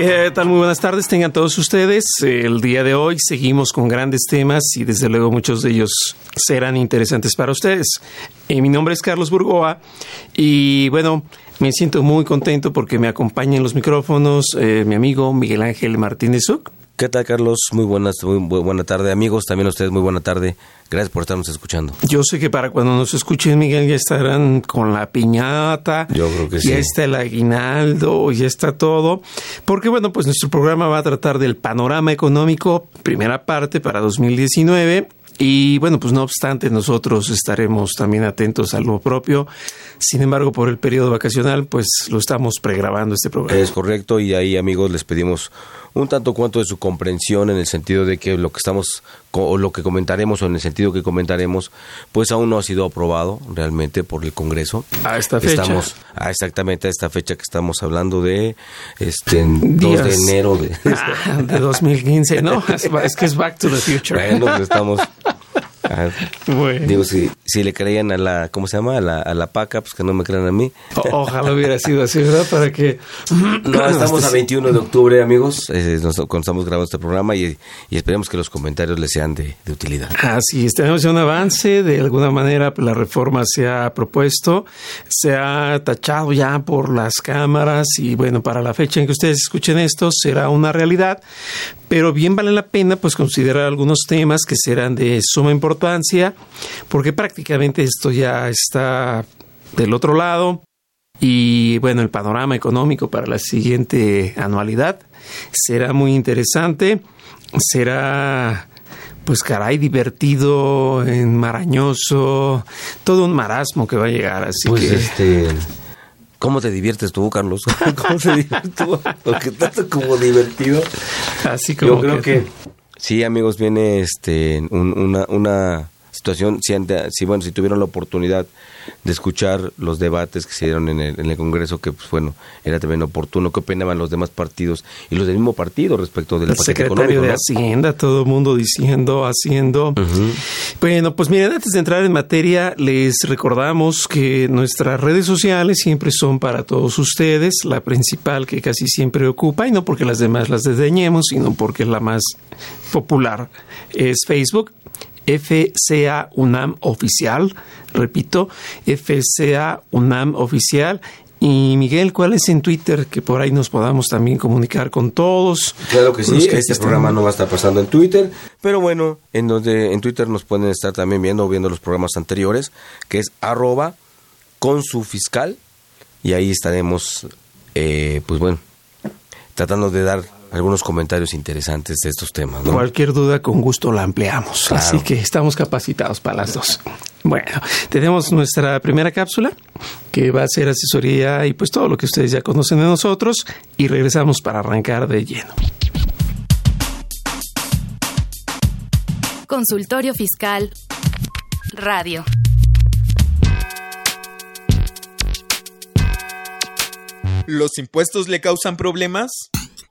¿Qué tal? Muy buenas tardes, tengan todos ustedes. El día de hoy seguimos con grandes temas y desde luego muchos de ellos serán interesantes para ustedes. Eh, mi nombre es Carlos Burgoa y bueno, me siento muy contento porque me acompaña en los micrófonos eh, mi amigo Miguel Ángel Martínez Uc. ¿Qué tal, Carlos? Muy buenas, muy bu- buena tarde, amigos. También a ustedes, muy buena tarde. Gracias por estarnos escuchando. Yo sé que para cuando nos escuchen, Miguel, ya estarán con la piñata. Yo creo que ya sí. está el aguinaldo, ya está todo. Porque, bueno, pues nuestro programa va a tratar del panorama económico, primera parte para 2019. Y bueno, pues no obstante, nosotros estaremos también atentos a lo propio. Sin embargo, por el periodo vacacional, pues lo estamos pregrabando este programa. Es correcto y ahí, amigos, les pedimos un tanto cuanto de su comprensión en el sentido de que lo que estamos o lo que comentaremos o en el sentido que comentaremos, pues aún no ha sido aprobado realmente por el Congreso. A esta fecha. Estamos a exactamente a esta fecha que estamos hablando de este 2 de enero de Ah, de 2015, ¿no? Es, que es Back to the Future. Bueno, pues estamos ah, Bueno. Digo, si, si le creían a la, ¿cómo se llama? A la, a la paca, pues que no me crean a mí. O- ojalá hubiera sido así, ¿verdad? Para que... No, estamos a 21 de octubre, amigos, eh, nos- cuando estamos grabando este programa y, y esperemos que los comentarios les sean de, de utilidad. Así es, tenemos ya un avance, de alguna manera pues, la reforma se ha propuesto, se ha tachado ya por las cámaras y bueno, para la fecha en que ustedes escuchen esto será una realidad, pero bien vale la pena pues considerar algunos temas que serán de suma importancia, porque prácticamente esto ya está del otro lado. Y bueno, el panorama económico para la siguiente anualidad será muy interesante. Será, pues caray, divertido, enmarañoso, todo un marasmo que va a llegar. Así Pues que este, ¿cómo te diviertes tú, Carlos? ¿Cómo te diviertes tú? Tanto como divertido. así como Yo creo que sí, amigos, viene este un- una, una situación, si, ante- si, bueno, si tuvieron la oportunidad de escuchar los debates que se dieron en el, en el Congreso, que pues bueno, era también oportuno, qué opinaban los demás partidos y los del mismo partido respecto del el secretario de ¿no? Hacienda, todo el mundo diciendo, haciendo. Bueno, pues miren, antes de entrar en materia, les recordamos que nuestras redes sociales siempre son para todos ustedes, la principal que casi siempre ocupa, y no porque las demás las desdeñemos, sino porque es la más popular, es Facebook. FCA UNAM Oficial, repito, FCA UNAM Oficial. Y Miguel, ¿cuál es en Twitter que por ahí nos podamos también comunicar con todos? Claro que sí, que este programa no va a estar pasando en Twitter, pero bueno, en donde en Twitter nos pueden estar también viendo o viendo los programas anteriores, que es arroba con su fiscal, y ahí estaremos, eh, pues bueno, tratando de dar algunos comentarios interesantes de estos temas. ¿no? Cualquier duda con gusto la ampliamos. Claro. Así que estamos capacitados para las dos. Bueno, tenemos nuestra primera cápsula que va a ser asesoría y pues todo lo que ustedes ya conocen de nosotros y regresamos para arrancar de lleno. Consultorio Fiscal. Radio. ¿Los impuestos le causan problemas?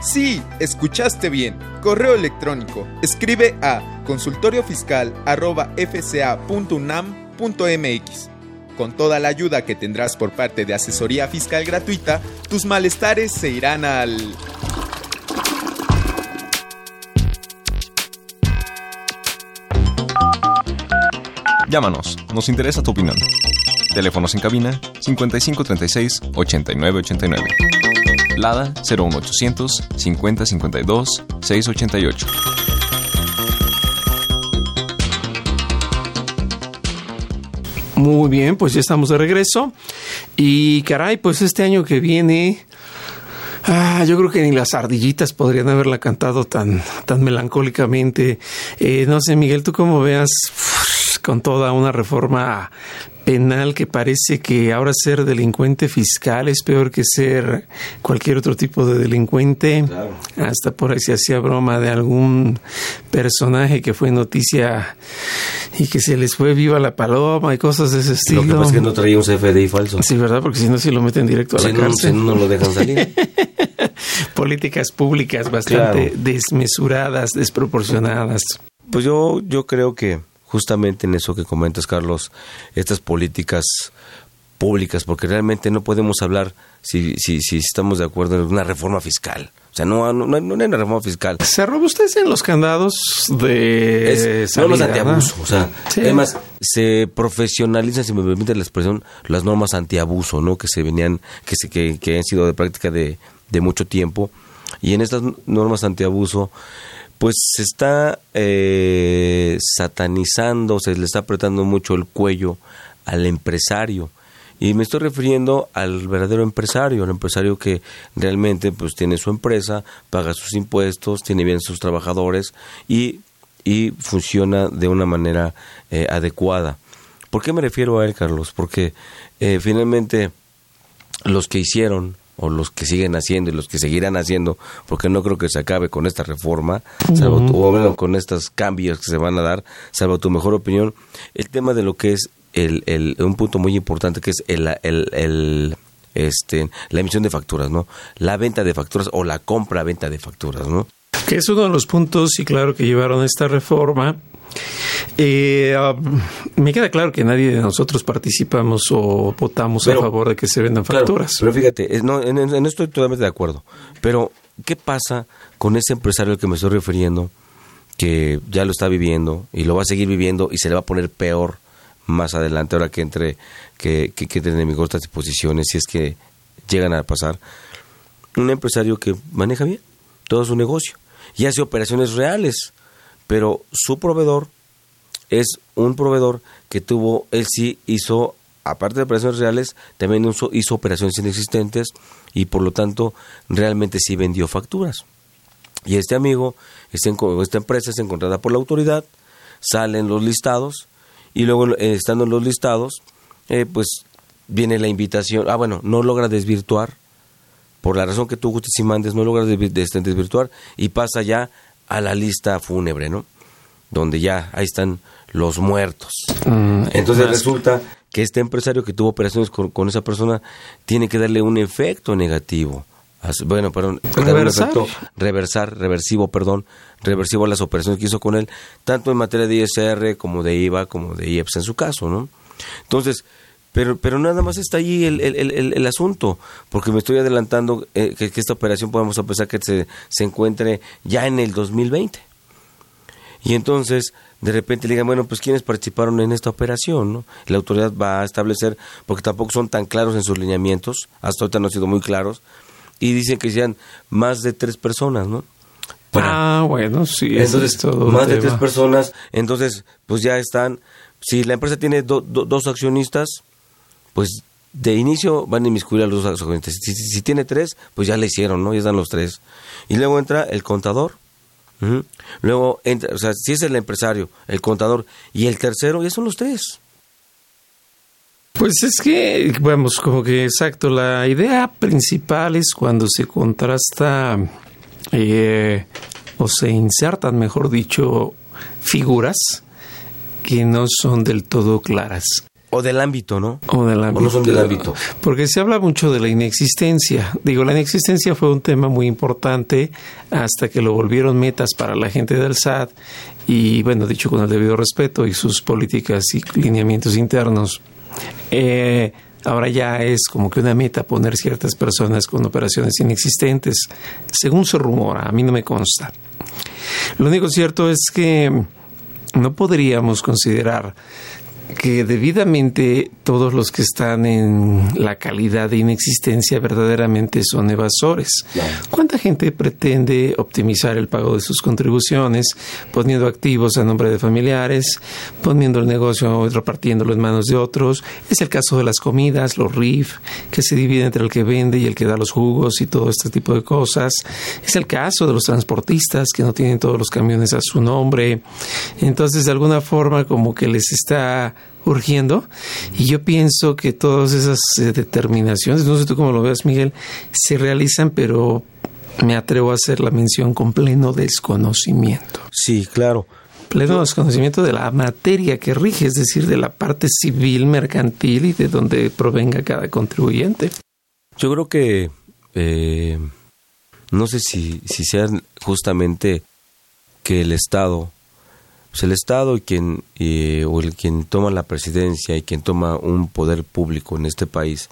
Sí, escuchaste bien. Correo electrónico. Escribe a consultoriofiscal.fca.unam.mx. Con toda la ayuda que tendrás por parte de asesoría fiscal gratuita, tus malestares se irán al... Llámanos, nos interesa tu opinión. Teléfonos en cabina 5536 8989. Lada 01800 5052 688. Muy bien, pues ya estamos de regreso. Y caray, pues este año que viene, ah, yo creo que ni las ardillitas podrían haberla cantado tan, tan melancólicamente. Eh, no sé, Miguel, tú cómo veas con toda una reforma penal que parece que ahora ser delincuente fiscal es peor que ser cualquier otro tipo de delincuente. Hasta por ahí se hacía broma de algún personaje que fue noticia y que se les fue viva la paloma y cosas de ese estilo. Lo que pasa es que no traía un CFDI falso. Sí, ¿verdad? Porque si no, si lo meten directo a la no, cárcel. si no, no lo dejan salir. Políticas públicas bastante Claro. desmesuradas, desproporcionadas. Pues yo, yo creo que justamente en eso que comentas, Carlos, estas políticas públicas, porque realmente no podemos hablar si, si, si estamos de acuerdo en una reforma fiscal. O sea, no, no, no hay no hay una reforma fiscal. ¿Se robustes en los candados de Es salida, antiabuso. ¿no? O sea, Sí. además, se profesionalizan, si me permite la expresión, las normas antiabuso, ¿no? Que se venían, que, se, que, que han sido de práctica de, de mucho tiempo. Y en estas normas antiabuso, pues se está eh, satanizando, se le está apretando mucho el cuello al empresario. Y me estoy refiriendo al verdadero empresario, al empresario que realmente pues tiene su empresa, paga sus impuestos, tiene bien sus trabajadores y, y funciona de una manera eh, adecuada. ¿Por qué me refiero a él, Carlos? Porque eh, finalmente los que hicieron o los que siguen haciendo y los que seguirán haciendo, porque no creo que se acabe con esta reforma, salvo tu- o bueno, con estos cambios que se van a dar, salvo tu mejor opinión, el tema de lo que es el, el- un punto muy importante que es el, el- el, este, la emisión de facturas, ¿no? La venta de facturas o la compra-venta de facturas, ¿no? Que es uno de los puntos, y claro, que llevaron esta reforma. Eh, um, me queda claro que nadie de nosotros participamos o votamos Pero- a favor de que se vendan Claro, facturas. pero fíjate, es- no, en, esto estoy totalmente de acuerdo. Pero, ¿qué pasa con ese empresario al que me estoy refiriendo, que ya lo está viviendo y lo va a seguir viviendo y se le va a poner peor más adelante, ahora que entre, que, que, que entre estas disposiciones, si es que llegan a pasar? Un empresario que maneja bien todo su negocio y hace operaciones reales, pero su proveedor es un proveedor que tuvo, él sí hizo, aparte de operaciones reales, también hizo, operaciones inexistentes y por lo tanto realmente sí vendió facturas. Y este amigo, esta empresa es encontrada por la autoridad, salen los listados y luego eh, estando en los listados, eh, pues viene la invitación, ah bueno, no logra desvirtuar, por la razón que tú gustes y mandes, no logra desvi- des- desvirtuar y pasa ya a la lista fúnebre, ¿no? Donde ya ahí están los muertos. Mm, Entonces más- resulta que este empresario que tuvo operaciones con, con esa persona tiene que darle un efecto negativo. a su- Bueno, perdón, Reversar. efecto reversar, reversivo, perdón, reversivo a las operaciones que hizo con él, tanto en materia de ISR como de IVA, como de IEPS en su caso, ¿no? Entonces, pero, pero nada más está ahí el, el, el- el asunto, porque me estoy adelantando eh, que, que esta operación podemos pensar que se, se encuentre ya en el 2020. Y entonces, de repente le digan, bueno, pues ¿quiénes participaron en esta operación? ¿no? La autoridad va a establecer, porque tampoco son tan claros en sus lineamientos, hasta ahorita no han sido muy claros, y dicen que sean más de tres personas, ¿no? Ah, bueno, sí. Entonces, es todo más de tema. tres personas, entonces, pues ya están, si la empresa tiene do- do- dos accionistas, pues de inicio van a inmiscuir a los accionistas. Si, tiene tres, pues ya le hicieron, ¿no? Ya están los tres. Y luego entra el contador. Luego entra, o sea, si es el empresario, el contador y el tercero, ya son los tres. Pues es que, vamos, como que exacto, la idea principal es cuando se contrasta eh, o se insertan, mejor dicho, figuras que no son del todo claras. O del ámbito, ¿no? O del ámbito. O no son del ámbito. Porque se habla mucho de la inexistencia. Digo, la inexistencia fue un tema muy importante hasta que lo volvieron metas para la gente del SAT y, bueno, dicho con el debido respeto y sus políticas y lineamientos internos. Eh, ahora ya es como que una meta poner ciertas personas con operaciones inexistentes, según se rumora, a mí no me consta. Lo único cierto es que no podríamos considerar que debidamente todos los que están en la calidad de inexistencia verdaderamente son evasores. ¿Cuánta gente pretende optimizar el pago de sus contribuciones poniendo activos a nombre de familiares, poniendo el negocio repartiéndolo en manos de otros? Es el caso de las comidas, los RIF, que se divide entre el que vende y el que da los jugos y todo este tipo de cosas. Es el caso de los transportistas que no tienen todos los camiones a su nombre. Entonces, de alguna forma, como que les está urgiendo. Y yo pienso que todas esas eh, determinaciones, no sé tú cómo lo veas, Miguel, se realizan, pero me atrevo a hacer la mención con pleno desconocimiento. Sí, claro. Pleno desconocimiento de la materia que rige, es decir, de la parte civil, mercantil y de donde provenga cada contribuyente. Yo creo que eh, no sé si, si sea justamente que el Estado pues el Estado y quien, o el quien toma la presidencia y quien toma un poder público en este país,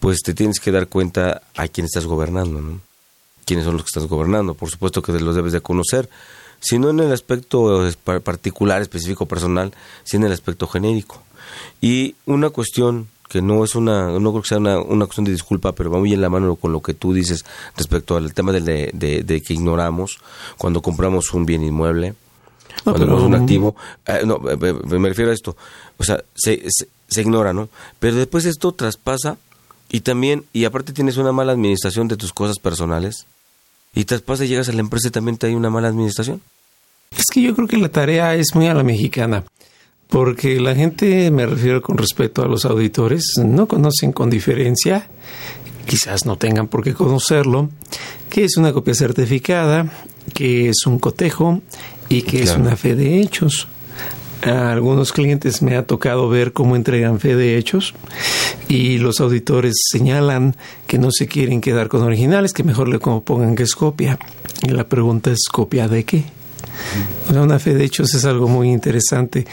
pues te tienes que dar cuenta a quién estás gobernando, ¿no? ¿Quiénes son los que estás gobernando? Por supuesto que los debes de conocer, si no en el aspecto particular, específico, personal, sino en el aspecto genérico. Y una cuestión que no es una, no creo que sea una, una cuestión de disculpa, pero va muy en la mano con lo que tú dices respecto al tema de, de que ignoramos cuando compramos un bien inmueble, cuando un activo. Eh, no, me refiero a esto. O sea, se, se, ignora, ¿no? Pero después esto traspasa y también, y aparte tienes una mala administración de tus cosas personales. Y traspasa y llegas a la empresa y también te hay una mala administración. Es que yo creo que la tarea es muy a la mexicana. Porque la gente, me refiero con respeto a los auditores, no conocen con diferencia, quizás no tengan por qué conocerlo, que es una copia certificada, que es un cotejo y que es una fe de hechos. A algunos clientes me ha tocado ver cómo entregan fe de hechos y los auditores señalan que no se quieren quedar con originales, que mejor le pongan que es copia. Y la pregunta es, ¿copia de qué? una fe de hechos es algo muy interesante.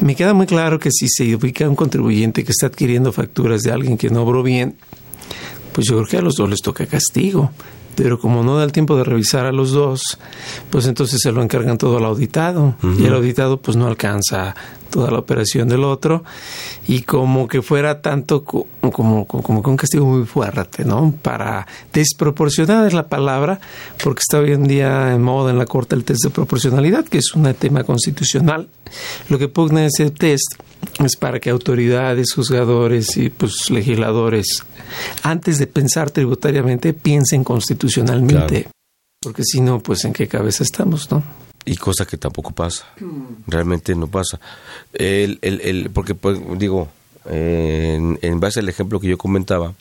Me queda muy claro que si se ubica un contribuyente que está adquiriendo facturas de alguien que no obró bien, pues yo creo que a los dos les toca castigo pero como no da el tiempo de revisar a los dos, pues entonces se lo encargan todo al auditado y el auditado pues no alcanza toda la operación del otro y como que fuera tanto como, como, que un castigo muy fuerte, ¿no? Para desproporcionar es la palabra, porque está hoy en día en moda en la Corte el test de proporcionalidad, que es un tema constitucional. Lo que pugna ese test es para que autoridades, juzgadores y pues legisladores, antes de pensar tributariamente, piensen constitucionalmente. Porque si no, pues en qué cabeza estamos, ¿no? y cosa que tampoco pasa. Realmente no pasa. El, el, el, porque, pues, digo, en, en, base al ejemplo que yo comentaba,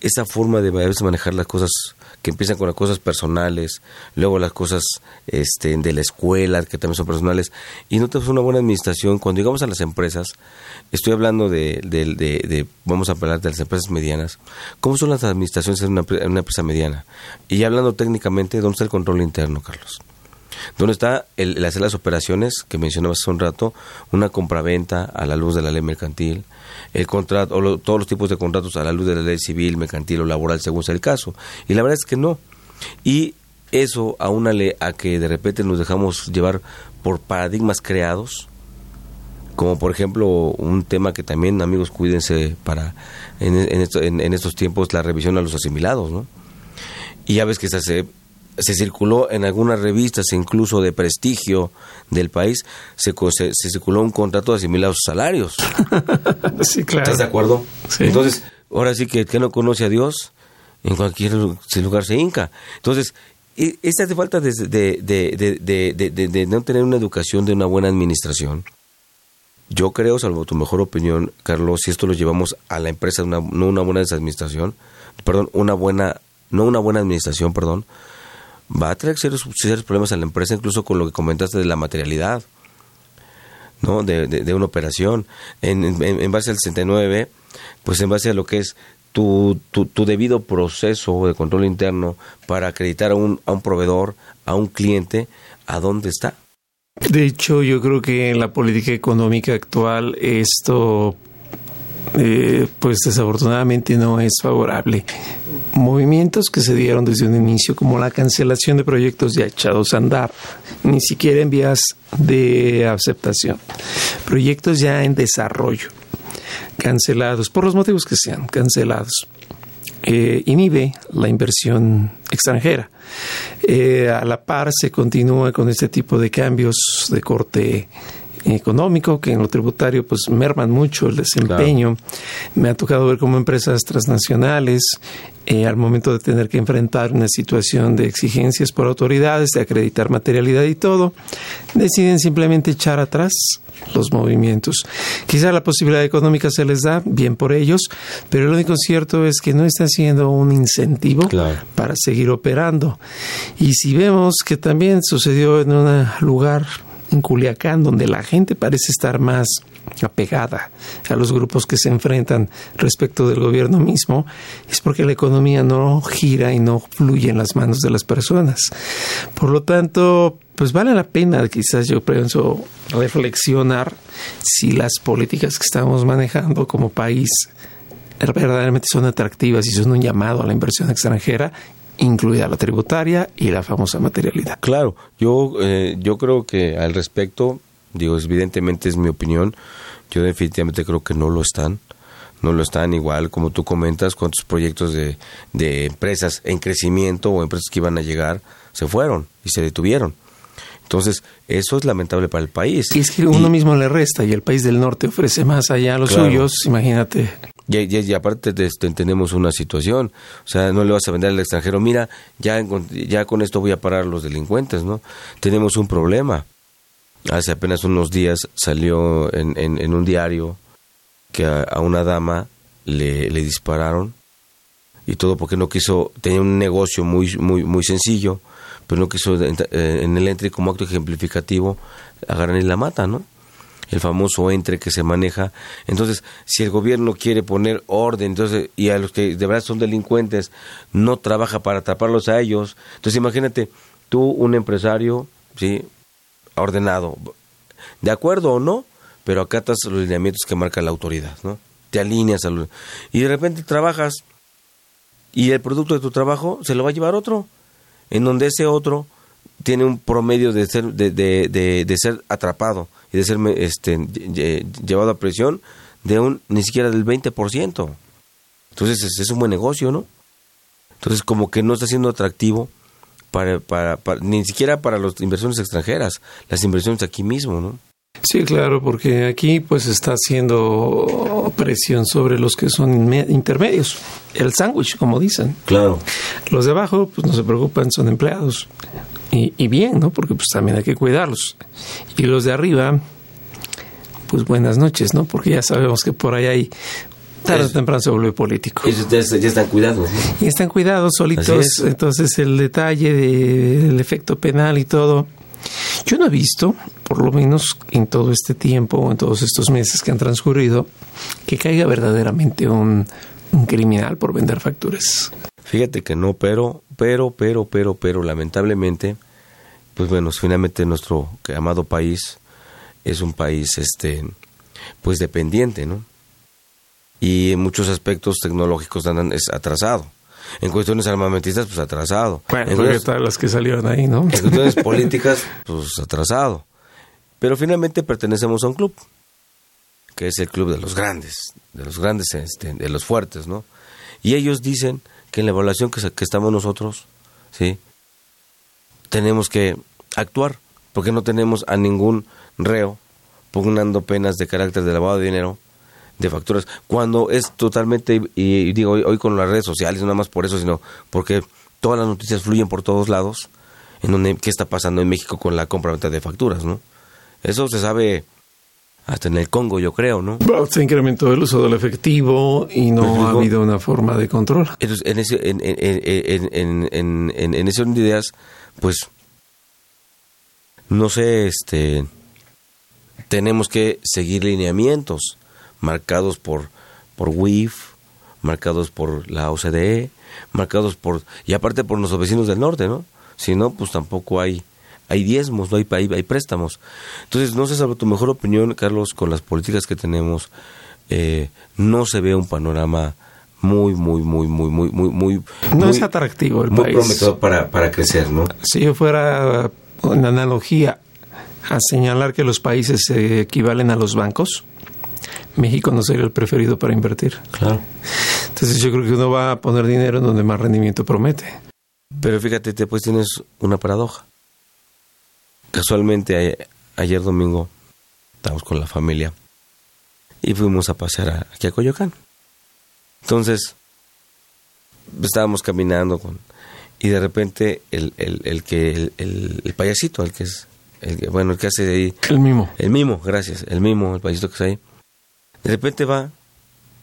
esa forma de manejar las cosas empiezan con las cosas personales, luego las cosas este, de la escuela, que también son personales, y no tenemos una buena administración. Cuando llegamos a las empresas, estoy hablando de, de, de, vamos a hablar de las empresas medianas, ¿cómo son las administraciones en una, en una empresa mediana? Y hablando técnicamente, ¿dónde está el control interno, Carlos? ¿Dónde está el, hacer las operaciones que mencionabas hace un rato? Una compraventa a la luz de la ley mercantil, el contrato, o todos los tipos de contratos a la luz de la ley civil, mercantil o laboral, según sea el caso. Y la verdad es que no. Y eso aúnale a que de repente nos dejamos llevar por paradigmas creados, como por ejemplo un tema que también, amigos, cuídense para en, en, estos tiempos, la revisión a los asimilados, ¿no? Y ya ves que se hace se circuló en algunas revistas, incluso de prestigio del país, se, se, circuló un contrato de asimilados salarios. sí, claro. ¿Estás de acuerdo? Entonces, ahora sí que el que no conoce a Dios, en cualquier lugar se hinca. Entonces, esta hace falta de, de, de, de, no tener una educación de una buena administración. Yo creo, salvo tu mejor opinión, Carlos, si esto lo llevamos a la empresa, una, no una buena administración, perdón, una buena, no una buena administración, perdón, va a traer serios, problemas a la empresa, incluso con lo que comentaste de la materialidad, ¿no? De, de, una operación. En, en, en, base al 69, pues en base a lo que es tu, tu, tu, debido proceso de control interno para acreditar a un, a un proveedor, a un cliente, a dónde está. De hecho, yo creo que en la política económica actual esto, eh, pues desafortunadamente no es favorable. Movimientos que se dieron desde un inicio, como la cancelación de proyectos ya echados a andar, ni siquiera en vías de aceptación, proyectos ya en desarrollo, cancelados, por los motivos que sean, cancelados. Eh, inhibe la inversión extranjera. Eh, a la par se continúa con este tipo de cambios de corte económico que en lo tributario pues merman mucho el desempeño. Me ha tocado ver cómo empresas transnacionales eh, al momento de tener que enfrentar una situación de exigencias por autoridades, de acreditar materialidad y todo, deciden simplemente echar atrás los movimientos. Quizá la posibilidad económica se les da, bien por ellos, pero lo único cierto es que no está siendo un incentivo para seguir operando. Y si vemos que también sucedió en un lugar en Culiacán, donde la gente parece estar más apegada a los grupos que se enfrentan respecto del gobierno mismo, es porque la economía no gira y no fluye en las manos de las personas. Por lo tanto, pues vale la pena quizás yo pienso reflexionar si las políticas que estamos manejando como país verdaderamente son atractivas y son un llamado a la inversión extranjera incluida la tributaria y la famosa materialidad. Claro, yo, eh, yo creo que al respecto, digo, evidentemente es mi opinión, yo definitivamente creo que no lo están, no lo están igual como tú comentas, cuántos proyectos de, de empresas en crecimiento o empresas que iban a llegar se fueron y se detuvieron. Entonces, eso es lamentable para el país. Y es que uno mismo le resta y el país del norte ofrece más allá a los suyos, imagínate. Y, aparte de esto, tenemos una situación, o sea, no le vas a vender al extranjero, mira, ya, ya con esto voy a parar los delincuentes, ¿no? Tenemos un problema. Hace apenas unos días salió en, en, un diario que a, una dama le, dispararon y todo porque no quiso, tenía un negocio muy, muy, muy sencillo, pero no quiso eh, en el entre como acto ejemplificativo agarran y la mata, ¿no? El famoso entre que se maneja. Entonces, si el gobierno quiere poner orden, entonces y a los que de verdad son delincuentes no trabaja para atraparlos a ellos, entonces imagínate tú un empresario, sí, ordenado, de acuerdo o no, pero acatas los lineamientos que marca la autoridad, ¿no? Te alineas a los, y de repente trabajas y el producto de tu trabajo se lo va a llevar otro, en donde ese otro tiene un promedio de ser de, de, de, de ser atrapado y de ser este, llevado a presión de un ni siquiera del 20%. Entonces es, es un buen negocio, ¿no? Entonces como que no está siendo atractivo para, para, ni siquiera para las inversiones extranjeras, las inversiones aquí mismo, ¿no? Sí, claro, porque aquí pues está haciendo presión sobre los que son intermedios, el sándwich, como dicen. Claro. Los de abajo pues no se preocupan, son empleados. Y, y, bien, ¿no? Porque pues también hay que cuidarlos. Y los de arriba, pues buenas noches, ¿no? Porque ya sabemos que por ahí hay tarde o temprano se vuelve político. Y ustedes ya están cuidados. Y están cuidados solitos. Entonces el detalle del efecto penal y todo. Yo no he visto, por lo menos en todo este tiempo, en todos estos meses que han transcurrido, que caiga verdaderamente un, un criminal por vender facturas. Fíjate que no, pero, pero, pero, pero, pero, lamentablemente, pues bueno, finalmente nuestro amado país es un país, este, pues dependiente, ¿no? Y en muchos aspectos tecnológicos andan es atrasado. En cuestiones armamentistas, pues atrasado. Bueno, en todas las que salieron ahí, ¿no? En cuestiones políticas, pues atrasado. Pero finalmente pertenecemos a un club, que es el club de los grandes, de los grandes, este, de los fuertes, ¿no? Y ellos dicen que en la evaluación que, que estamos nosotros, ¿sí? Tenemos que actuar, porque no tenemos a ningún reo pugnando penas de carácter de lavado de dinero, de facturas, cuando es totalmente, y, digo hoy, con las redes sociales, no nada más por eso, sino porque todas las noticias fluyen por todos lados, en donde qué está pasando en México con la compra-venta de facturas, ¿no? Eso se sabe hasta en el Congo, yo creo, ¿no? Bueno, se incrementó el uso del efectivo y no ha habido una forma de control. Entonces, en ese, en, en, en, en, en, de ideas, pues, no sé, este, tenemos que seguir lineamientos marcados por, por WIF, marcados por la OCDE, marcados por, y aparte por nuestros vecinos del norte, ¿no? Si no, pues tampoco hay, hay diezmos, no hay, hay, hay préstamos. Entonces, no sé, salvo tu mejor opinión, Carlos, con las políticas que tenemos, eh, no se ve un panorama muy, muy, muy, muy, muy, muy, muy... No es atractivo el muy país. prometedor para, para crecer, ¿no? Si yo fuera una analogía a señalar que los países se equivalen a los bancos, México no sería el preferido para invertir. Claro. Entonces yo creo que uno va a poner dinero en donde más rendimiento promete. Pero fíjate, te, pues tienes una paradoja. Casualmente, ayer domingo, estábamos con la familia y fuimos a pasear a, aquí a Coyoacán. Entonces, estábamos caminando con y de repente el, el, el que el, el- el payasito, el que es el que- bueno, el que hace de ahí El mimo. el mimo, gracias, el mimo, el payasito que está ahí. De repente va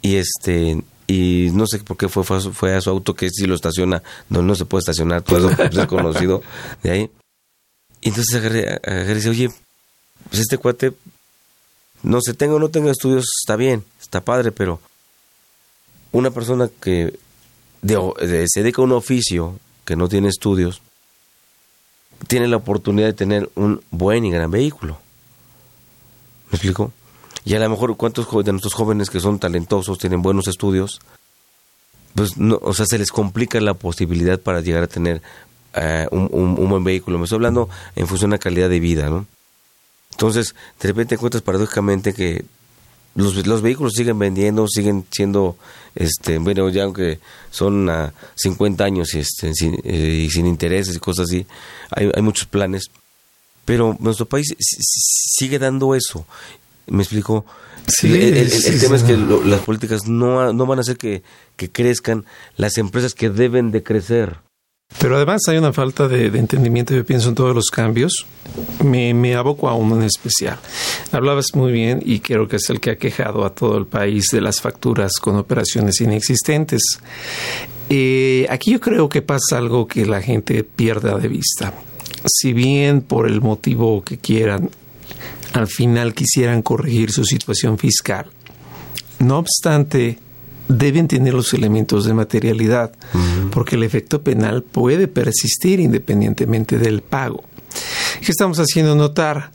y este y no sé por qué fue fue a su, fue a su auto que sí lo estaciona donde no se puede estacionar todo eso desconocido de ahí. Y entonces agarré, y oye, pues este cuate, no sé, tenga o no tenga estudios, está bien, está padre, pero una persona que se dedica a un oficio que no tiene estudios, tiene la oportunidad de tener un buen y gran vehículo. ¿Me explico? Y a lo mejor cuántos de nuestros jóvenes que son talentosos, tienen buenos estudios, pues no, o sea, se les complica la posibilidad para llegar a tener eh, un, un- un buen vehículo. Me estoy hablando en función de la calidad de vida, ¿no? Entonces, de repente encuentras paradójicamente que los, los vehículos siguen vendiendo, siguen siendo, este, bueno, ya aunque son a 50 años y, este, sin, eh, y sin intereses y cosas así, hay, hay muchos planes. Pero nuestro país si- si- sigue dando eso. ¿Me explico? Sí, el, el- el sí, tema sí. es que lo- las políticas no, no van a hacer que, que crezcan las empresas que deben de crecer. Pero además hay una falta de, entendimiento, yo pienso en todos los cambios. Me, me aboco a uno en especial. Hablabas muy bien y creo que es el que ha quejado a todo el país de las facturas con operaciones inexistentes. Eh, aquí yo creo que pasa algo que la gente pierda de vista. Si bien por el motivo que quieran, al final quisieran corregir su situación fiscal, no obstante, deben tener los elementos de materialidad, porque el efecto penal puede persistir independientemente del pago. ¿Qué estamos haciendo notar?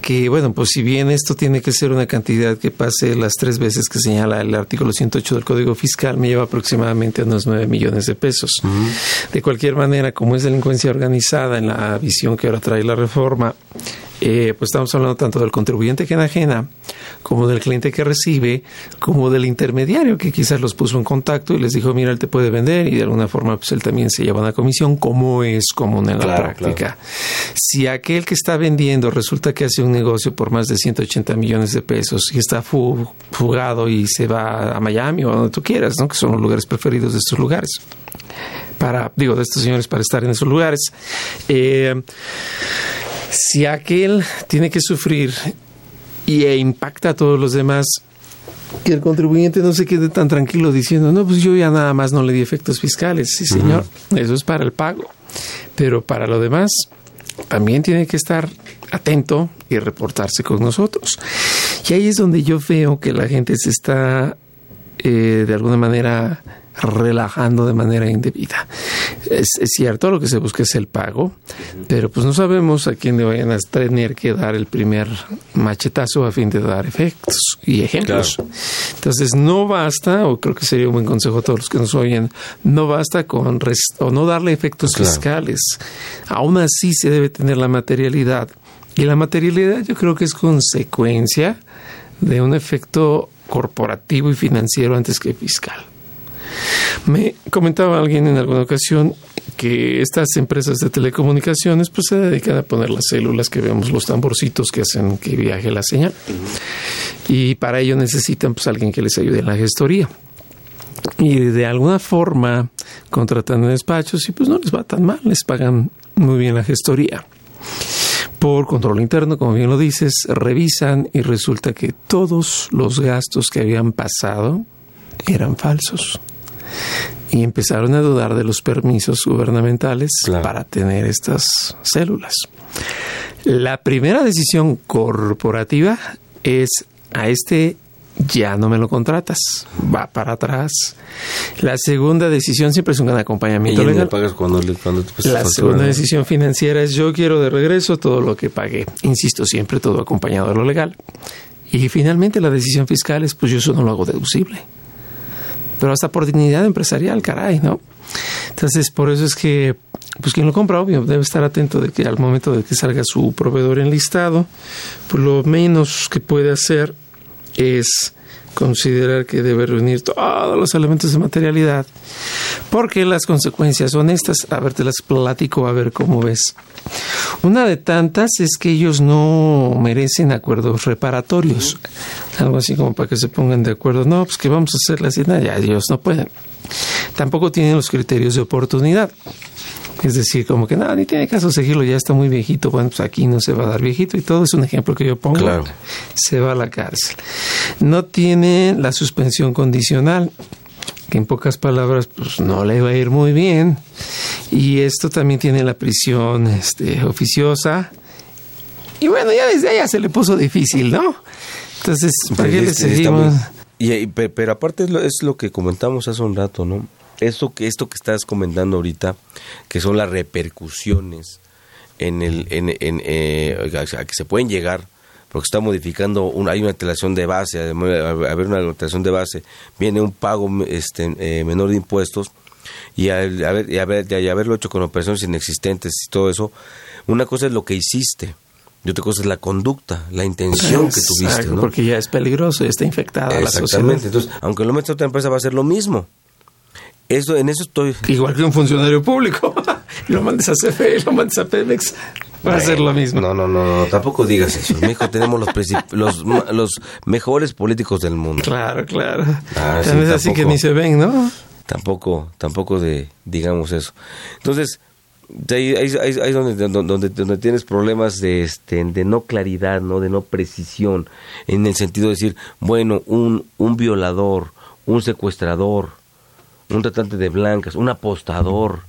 Que, bueno, pues si bien esto tiene que ser una cantidad que pase las tres veces que señala el artículo 108 del Código Fiscal, me lleva aproximadamente a unos 9 millones de pesos. De cualquier manera, como es delincuencia organizada en la visión que ahora trae la reforma, eh, pues estamos hablando tanto del contribuyente que enajena, como del cliente que recibe, como del intermediario que quizás los puso en contacto y les dijo, mira, él te puede vender y de alguna forma pues él también se lleva una comisión, como es común en la Claro, práctica. Si aquel que está vendiendo resulta que hace un negocio por más de 180 millones de pesos y está fu- fugado y se va a Miami o a donde tú quieras, ¿no? que son los lugares preferidos de estos lugares, para, digo, de estos señores para estar en esos lugares. Eh, si aquel tiene que sufrir y e impacta a todos los demás, que el contribuyente no se quede tan tranquilo diciendo, no, pues yo ya nada más no le di efectos fiscales. Sí, señor, eso es para el pago. Pero para lo demás, también tiene que estar atento y reportarse con nosotros. Y ahí es donde yo veo que la gente se está eh, de alguna manera relajando de manera indebida. Es, es cierto, lo que se busca es el pago, pero pues no sabemos a quién le vayan a tener que dar el primer machetazo a fin de dar efectos y ejemplos. Entonces no basta, o creo que sería un buen consejo a todos los que nos oyen, no basta con o no darle efectos Claro. fiscales. Aún así se debe tener la materialidad. Y la materialidad yo creo que es consecuencia de un efecto corporativo y financiero antes que fiscal. Me comentaba alguien en alguna ocasión que estas empresas de telecomunicaciones pues se dedican a poner las células que vemos, los tamborcitos que hacen que viaje la señal. Y para ello necesitan pues alguien que les ayude en la gestoría. Y de alguna forma contratan despachos y pues no les va tan mal, les pagan muy bien la gestoría. por control interno, como bien lo dices, revisan y resulta que todos los gastos que habían pasado eran falsos. Y empezaron a dudar de los permisos gubernamentales para tener estas células. La primera decisión corporativa es a este ya no me lo contratas, va para atrás. La segunda decisión siempre es un gran acompañamiento legal. la segunda decisión financiera es yo quiero de regreso todo lo que pagué. Insisto, siempre todo acompañado de lo legal. Y finalmente la decisión fiscal es pues yo eso no lo hago deducible. Pero hasta por dignidad empresarial, caray, ¿no? Entonces, por eso es que pues quien lo compra, obvio, debe estar atento de que al momento de que salga su proveedor enlistado, pues lo menos que puede hacer es considerar que debe reunir todos los elementos de materialidad, porque las consecuencias son estas. A ver, te las platico a ver cómo ves. Una de tantas es que ellos no merecen acuerdos reparatorios, algo así como para que se pongan de acuerdo. No, pues que vamos a hacer la cena, ya ellos no pueden. Tampoco tienen los criterios de oportunidad. Es decir, como que nada, ni tiene caso seguirlo, ya está muy viejito. Bueno, pues aquí no se va a dar viejito y todo es un ejemplo que yo pongo. Claro. Se va a la cárcel. No tiene la suspensión condicional, que en pocas palabras, pues no le va a ir muy bien. Y esto también tiene la prisión este, oficiosa. Y bueno, ya desde allá se le puso difícil, ¿no? Entonces, ¿para qué le seguimos? Y, pero aparte es lo que comentamos hace un rato, ¿no? Esto que esto que estás comentando ahorita, que son las repercusiones en el en, eh, a que se pueden llegar porque está modificando hay una alteración de base, haber una alteración de base, viene un pago este eh, menor de impuestos y al haber, y haberlo hecho con operaciones inexistentes y todo eso, una cosa es lo que hiciste, y otra cosa es la conducta, la intención que tuviste, ¿no? Porque ya es peligroso, está infectada la sociedad. Entonces, aunque lo metas a otra empresa va a ser lo mismo. Eso, en eso estoy. Igual que un funcionario público. lo mandes a CFE, lo mandes a Pemex. Va a ser lo mismo. No, no, no, tampoco digas eso. México tenemos los, los, mejores políticos del mundo. Claro, claro. Ah, así que ni se ven, ¿no? Tampoco, tampoco de, digamos eso. Entonces, ahí, ahí, donde, donde, donde, tienes problemas de, este, de no claridad, ¿no? De no precisión. En el sentido de decir, bueno, un, un violador, un secuestrador, un tratante de blancas, un apostador,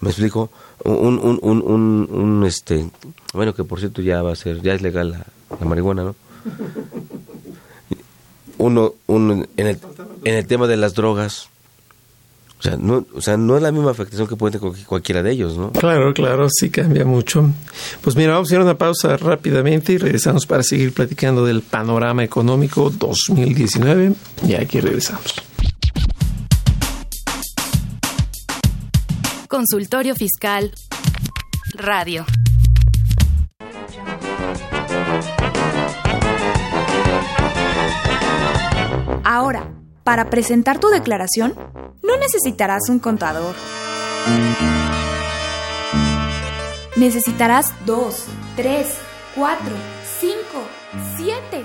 ¿me explico? Un, un, un, un, este, bueno, que por cierto ya va a ser, ya es legal la, marihuana, ¿no? Uno, uno en, el, en el tema de las drogas, o sea, no, o sea, no es la misma afectación que puede tener cualquiera de ellos, ¿no? Claro, claro, sí cambia mucho. Pues mira, vamos a hacer una pausa rápidamente y regresamos para seguir platicando del panorama económico 2019 y aquí regresamos. Consultorio Fiscal Radio. Ahora, para presentar tu declaración, no necesitarás un contador. Necesitarás dos, tres, cuatro, cinco, siete.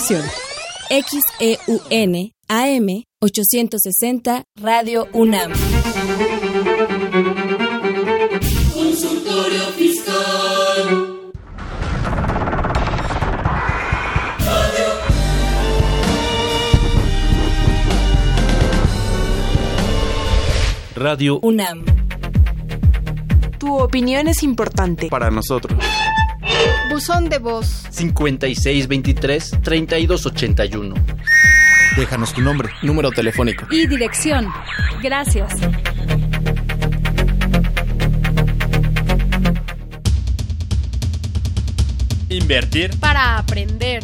XEUN AM 860 Radio UNAM. Consultorio Fiscal. Radio UNAM. Tu opinión es importante. Para nosotros. Buzón de voz. 5623-3281. Déjanos tu nombre, número telefónico. Y dirección. Gracias. Invertir. Para aprender.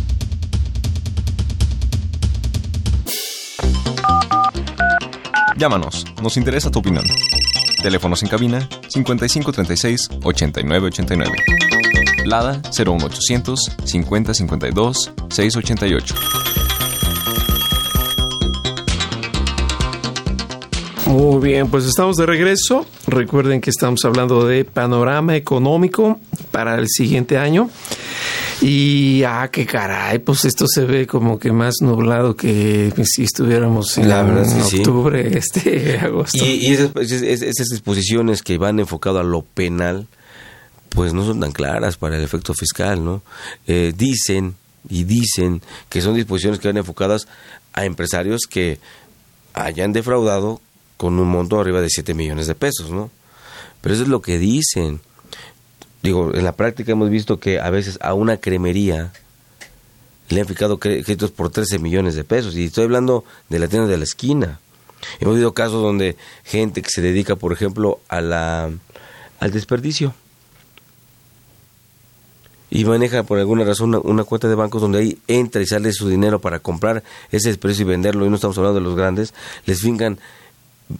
Llámanos, nos interesa tu opinión. Teléfonos en cabina 5536 8989. Lada 01800 5052 688. Muy bien, pues estamos de regreso. Recuerden que estamos hablando de panorama económico para el siguiente año. Y, ah, qué caray, pues esto se ve como que más nublado que si estuviéramos en, La verdad es que sí. octubre, este, agosto. Y, y esas, esas- esas disposiciones que van enfocado a lo penal, pues no son tan claras para el efecto fiscal, ¿no? Eh, dicen y dicen que son disposiciones que van enfocadas a empresarios que hayan defraudado con un monto arriba de 7 millones de pesos, ¿no? Pero eso es lo que dicen. Digo, en la práctica hemos visto que a veces a una cremería le han fijado créditos por 13 millones de pesos. Y estoy hablando de la tienda de la esquina. Hemos visto casos donde gente que se dedica, por ejemplo, a la, al desperdicio. Y maneja por alguna razón una, una cuenta de bancos donde ahí entra y sale su dinero para comprar ese desperdicio y venderlo. Y no estamos hablando de los grandes. Les fincan eh,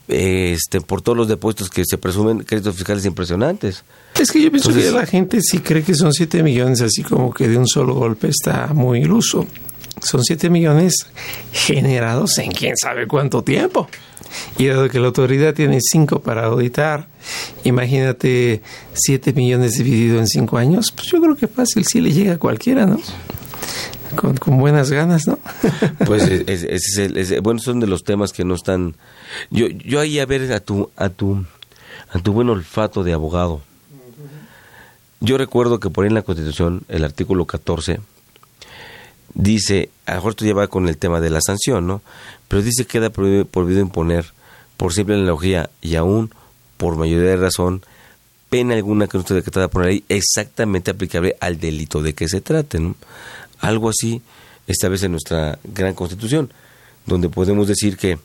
este, por todos los depósitos que se presumen créditos fiscales impresionantes. Es que yo pienso Entonces- que la gente sí cree que son 7 millones, así como que de un solo golpe está muy iluso. Son 7 millones generados en quién sabe cuánto tiempo. Y dado que la autoridad tiene 5 para auditar, imagínate 7 millones dividido en 5 años, pues yo creo que fácil sí le llega a cualquiera, ¿no? Con, con buenas ganas, ¿no? Pues es- es- bueno, son de los temas que no están. Yo, yo ahí a ver a tu, a tu, a tu buen olfato de abogado. Yo recuerdo que por ahí en la Constitución, el artículo 14, dice, a lo mejor esto ya va con el tema de la sanción, ¿no? Pero dice que queda prohibido, prohibido imponer, por simple analogía y aún por mayoría de razón, pena alguna que no esté decretada por la ley exactamente aplicable al delito de que se trate, ¿no? Algo así establece nuestra gran constitución, donde podemos decir que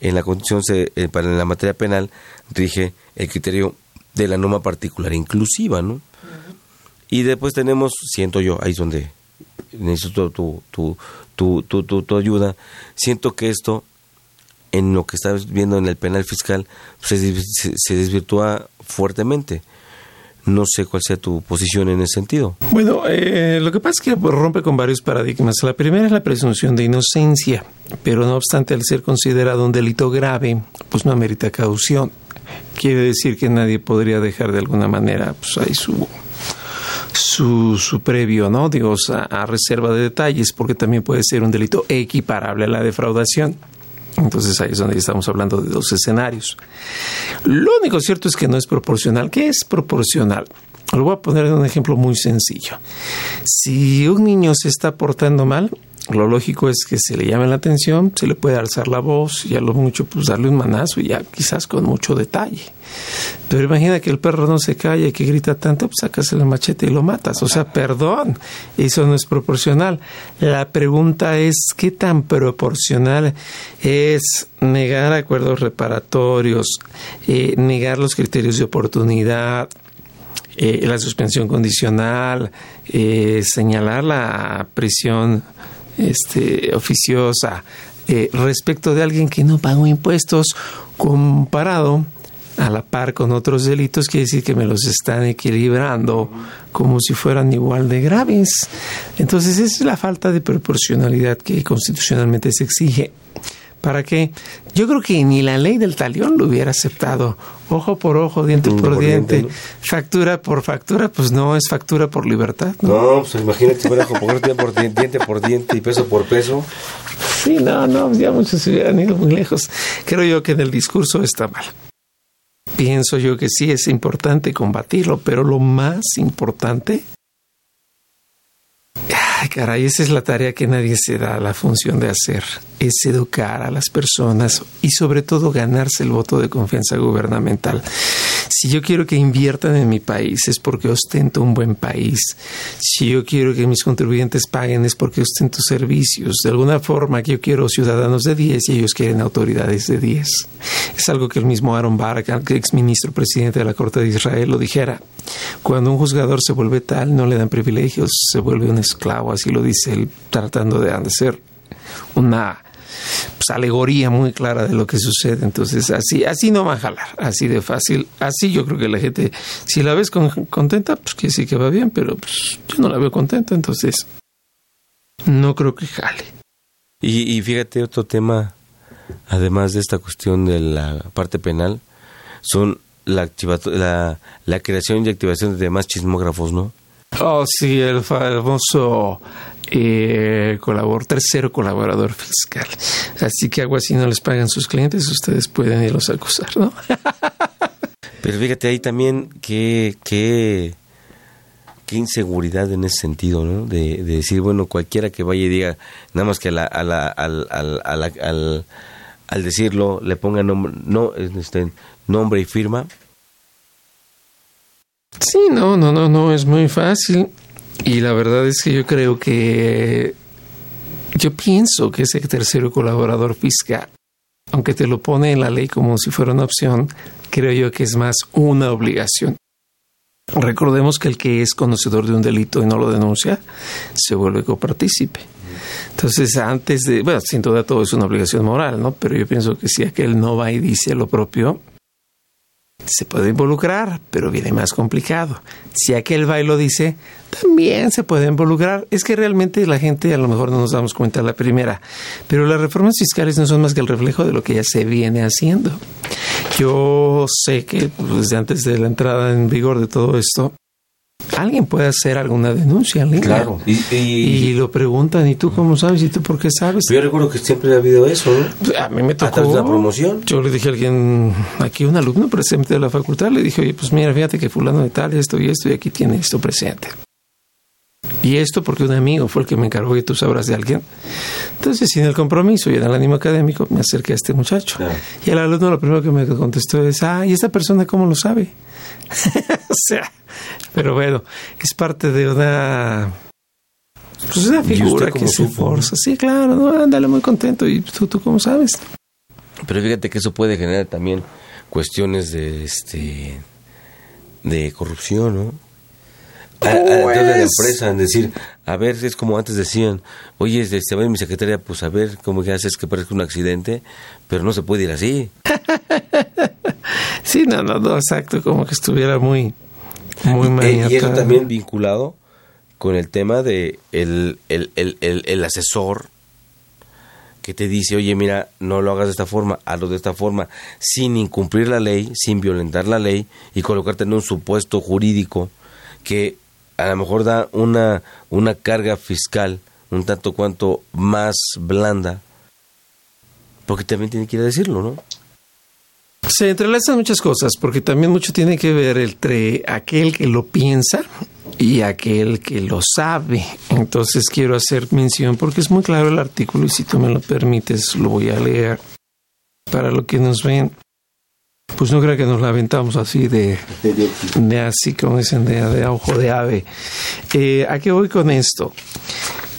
en la constitución se, eh, para la materia penal rige el criterio de la norma particular inclusiva, ¿no? Y después tenemos, siento yo, ahí es donde necesito tu, tu, tu, tu, tu, tu ayuda, siento que esto, en lo que estás viendo en el penal fiscal, se, se desvirtúa fuertemente. No sé cuál sea tu posición en ese sentido. Bueno, eh, lo que pasa es que rompe con varios paradigmas. La primera es la presunción de inocencia, pero no obstante, al ser considerado un delito grave, pues no amerita caución. Quiere decir que nadie podría dejar de alguna manera, pues ahí su, su, su previo, ¿no? Digo, a reserva de detalles, porque también puede ser un delito equiparable a la defraudación. Entonces ahí es donde estamos hablando de dos escenarios. Lo único cierto es que no es proporcional. ¿Qué es proporcional? Lo voy a poner en un ejemplo muy sencillo. Si un niño se está portando mal, lo lógico es que se le llame la atención, se le puede alzar la voz y a lo mucho pues darle un manazo y ya quizás con mucho detalle. Pero imagina que el perro no se calla y que grita tanto, pues sacas el machete y lo matas. O sea, perdón, eso no es proporcional. La pregunta es, ¿qué tan proporcional es negar acuerdos reparatorios, eh, negar los criterios de oportunidad, eh, la suspensión condicional, eh, señalar la prisión este, oficiosa eh, respecto de alguien que no pagó impuestos comparado a la par con otros delitos, quiere decir que me los están equilibrando como si fueran igual de graves. Entonces, esa es la falta de proporcionalidad que constitucionalmente se exige ¿Para qué? Yo creo que ni la ley del talión lo hubiera aceptado. Ojo por ojo, diente por, diente, factura por factura, pues no es factura por libertad. No, pues imagínate si fuera ojo por diente por diente por diente y peso por peso. Sí, no, no, ya muchos se hubieran ido muy lejos. Creo yo que en el discurso está mal. Pienso yo que sí es importante combatirlo, pero lo más importante Ay, caray, esa es la tarea que nadie se da la función de hacer, es educar a las personas y sobre todo ganarse el voto de confianza gubernamental. Si yo quiero que inviertan en mi país es porque ostento un buen país. Si yo quiero que mis contribuyentes paguen es porque ostento servicios. De alguna forma yo quiero ciudadanos de 10 y ellos quieren autoridades de 10. Es algo que el mismo Aaron Barak, ex ministro presidente de la Corte de Israel, lo dijera. Cuando un juzgador se vuelve tal, no le dan privilegios, se vuelve un esclavo, así lo dice él, tratando de hacer una pues, alegoría muy clara de lo que sucede. Entonces, así, así no va a jalar, así de fácil. Así yo creo que la gente, si la ves contenta, pues que sí que va bien, pero pues, yo no la veo contenta, entonces no creo que jale. Y, y fíjate, otro tema, además de esta cuestión de la parte penal, son la, la, la creación y activación de demás chismógrafos, ¿no? Oh, sí, el famoso eh, colaborador, tercero colaborador fiscal. Así que algo así no les pagan sus clientes, ustedes pueden irlos a acusar, ¿no? Pero fíjate ahí también que, qué inseguridad en ese sentido, ¿no? De, decir, bueno, cualquiera que vaya y diga, nada más que a la, a la, al, al, al, al, decirlo le ponga no, este, nombre y firma. Sí, no, no, no, no, es muy fácil. Y la verdad es que yo creo que yo pienso que ese tercero colaborador fiscal, aunque te lo pone en la ley como si fuera una opción, creo yo que es más una obligación. Recordemos que el que es conocedor de un delito y no lo denuncia, se vuelve copartícipe. Entonces, antes de, bueno, sin duda todo es una obligación moral, ¿no? Pero yo pienso que si aquel no va y dice lo propio, se puede involucrar, pero viene más complicado. Si aquel va y lo dice, también se puede involucrar. Es que realmente la gente a lo mejor no nos damos cuenta la primera, pero las reformas fiscales no son más que el reflejo de lo que ya se viene haciendo. Yo sé que pues, desde antes de la entrada en vigor de todo esto, alguien puede hacer alguna denuncia en Claro. Y, lo preguntan, ¿y tú cómo sabes? ¿Y tú por qué sabes? Yo recuerdo que siempre ha habido eso, ¿no? A mí me tocó. la promoción. Yo le dije a alguien, aquí un alumno presente de la facultad, le dije, oye, pues mira, fíjate que fulano de tal, esto y esto, y aquí tiene esto presente. Y esto porque un amigo fue el que me encargó y tú sabrás de alguien. Entonces, sin el compromiso y en el ánimo académico, me acerqué a este muchacho. Y el alumno lo primero que me contestó es, ah, ¿y esta persona cómo lo sabe? o sea, pero bueno, es parte de una pues una figura que se forza. Sí, claro, no, ándale muy contento. ¿Y tú, tú cómo sabes? Pero fíjate que eso puede generar también cuestiones de este de corrupción, ¿no? A, de la empresa, en decir, a ver, es como antes decían, oye, este, va mi secretaria, pues a ver cómo que haces que parezca un accidente, pero no se puede ir así. Sí, no, no, no, exacto, como que estuviera muy, muy Eh, y eso maniatado. también vinculado con el tema de el, el, el, el asesor que te dice, oye, mira, no lo hagas de esta forma, hazlo de esta forma, sin incumplir la ley, sin violentar la ley y colocarte en un supuesto jurídico que a lo mejor da una, una carga fiscal un tanto cuanto más blanda, porque también tiene que ir a decirlo, ¿no? Se entrelazan muchas cosas, porque también mucho tiene que ver entre aquel que lo piensa y aquel que lo sabe. Entonces quiero hacer mención, porque es muy claro el artículo y si tú me lo permites lo voy a leer. Para lo que nos ven, pues no creo que nos la así de, de así como dicen, de, de ojo de ave. Eh, ¿A qué voy con esto?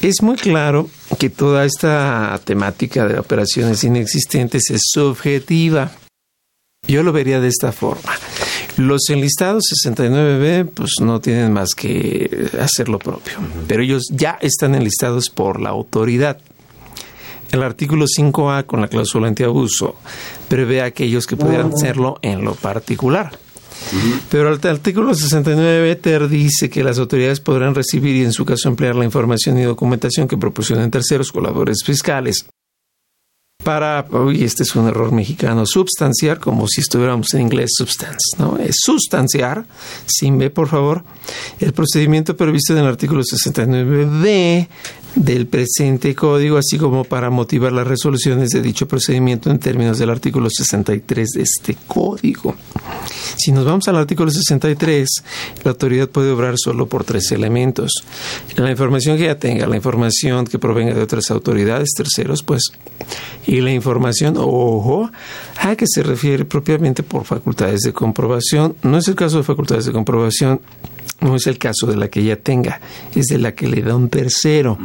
Es muy claro que toda esta temática de operaciones inexistentes es subjetiva. Yo lo vería de esta forma. Los enlistados 69B pues no tienen más que hacer lo propio, pero ellos ya están enlistados por la autoridad. El artículo 5A con la cláusula antiabuso prevé a aquellos que pudieran hacerlo en lo particular. Pero el artículo 69 ter dice que las autoridades podrán recibir y en su caso emplear la información y documentación que proporcionen terceros colaboradores fiscales para, uy, este es un error mexicano, substanciar, como si estuviéramos en inglés substance, ¿no? Es sustanciar, sin B, por favor, el procedimiento previsto en el artículo 69b del presente código, así como para motivar las resoluciones de dicho procedimiento en términos del artículo 63 de este código. Si nos vamos al artículo 63, la autoridad puede obrar solo por tres elementos. La información que ya tenga, la información que provenga de otras autoridades, terceros, pues, y la información, ojo, a que se refiere propiamente por facultades de comprobación. No es el caso de facultades de comprobación no es el caso de la que ella tenga, es de la que le da un tercero.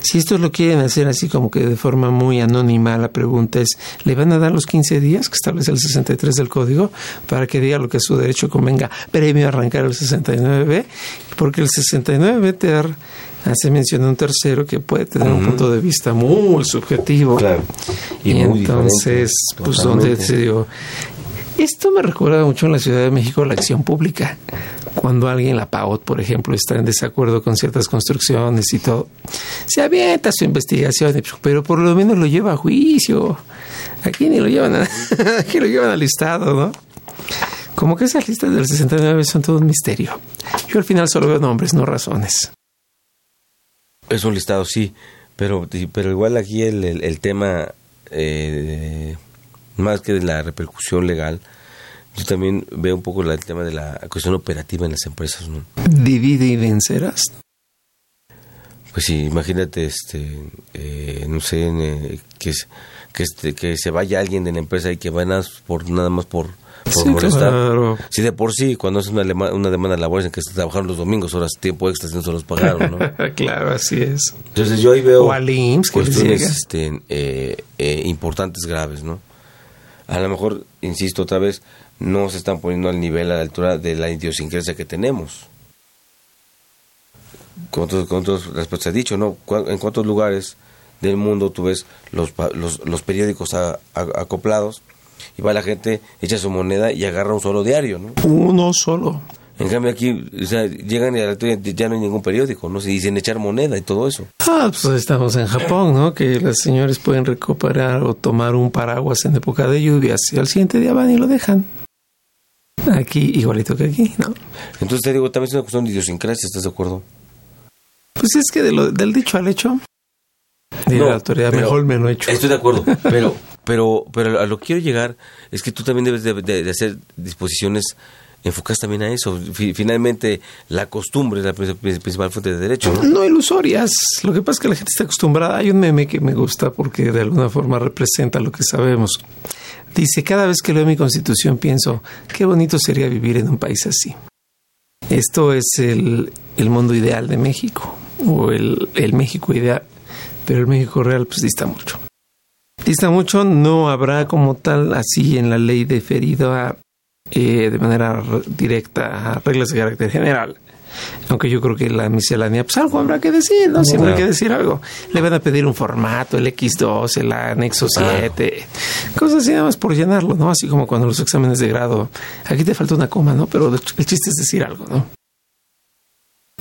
Si estos lo quieren hacer así como que de forma muy anónima, la pregunta es, ¿le van a dar los 15 días que establece el 63 del código para que diga lo que a su derecho convenga premio a arrancar el 69B? Porque el 69B te hace mención a un tercero que puede tener un punto de vista muy subjetivo. Claro. Y, entonces, pues, donde se dio esto me recuerda mucho en la Ciudad de México la acción pública. Cuando alguien, la PAOT, por ejemplo, está en desacuerdo con ciertas construcciones y todo, se avienta su investigación, pero por lo menos lo lleva a juicio. Aquí ni lo llevan, a, aquí lo llevan al listado, ¿no? Como que esas listas del 69 son todo un misterio. Yo al final solo veo nombres, no razones. Es un listado, sí, pero, pero igual aquí el, el, tema eh, más que de la repercusión legal, yo también veo un poco el tema de la cuestión operativa en las empresas. ¿no? Divide y vencerás. Pues sí, imagínate, este, eh, no sé, eh, que, que, este, que se vaya alguien de la empresa y que vaya por, nada más por, por molestar. Si de por sí, cuando es una, una demanda laboral en que se trabajaron los domingos, horas tiempo extra, no se los pagaron, ¿no? claro, así es. Entonces yo ahí veo cuestiones este, eh, eh, importantes, graves, ¿no? A lo mejor, insisto otra vez, no se están poniendo al nivel, a la altura de la idiosincrasia que tenemos. Con otros, respecto has dicho, ¿no? ¿En cuántos lugares del mundo tú ves los, los, los periódicos acoplados y va la gente, echa su moneda y agarra un solo diario, ¿no? Uno solo. En cambio aquí, o sea, llegan y ya no hay ningún periódico, ¿no? Se dicen echar moneda y todo eso. Ah, pues estamos en Japón, ¿no? Que las señores pueden recuperar o tomar un paraguas en época de lluvias y al siguiente día van y lo dejan. Aquí, igualito que aquí, ¿no? Entonces te digo, también es una cuestión de idiosincrasia, ¿estás de acuerdo? Pues es que del dicho al hecho, de la autoridad mejor me lo he hecho. Estoy de acuerdo, pero, pero, pero a lo que quiero llegar es que tú también debes de hacer disposiciones enfocas también a eso. Finalmente, la costumbre es la principal fuente de derecho. ¿no? ilusorias. Lo que pasa es que la gente está acostumbrada. Hay un meme que me gusta porque de alguna forma representa lo que sabemos. Dice, cada vez que leo mi constitución pienso, qué bonito sería vivir en un país así. Esto es el, mundo ideal de México, o el, el México ideal, pero el México real pues dista mucho. Dista mucho, no habrá como tal así en la ley deferido a eh, de manera directa reglas de carácter general. Aunque yo creo que la miscelánea, pues algo habrá que decir, ¿no? Siempre hay que decir algo. Le van a pedir un formato, el X2, el anexo 7, cosas así nada más por llenarlo, ¿no? Así como cuando los exámenes de grado, aquí te falta una coma, ¿no? Pero el chiste es decir algo, ¿no?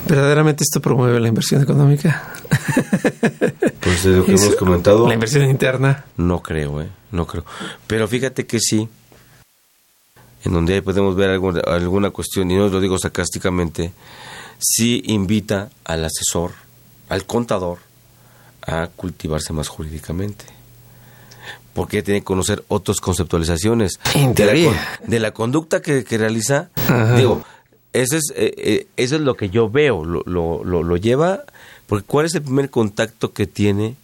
¿Verdaderamente esto promueve la inversión económica? Pues de lo que hemos comentado. La inversión interna. No creo, ¿eh? No creo. Pero fíjate que sí, en donde ahí podemos ver alguna cuestión, y no lo digo sarcásticamente, sí invita al asesor, al contador, a cultivarse más jurídicamente. Porque tiene que conocer otras conceptualizaciones de la, conducta que, realiza. Digo, eso es, eh, eh, eso es lo que yo veo, lo, lo, lo lleva, porque ¿cuál es el primer contacto que tiene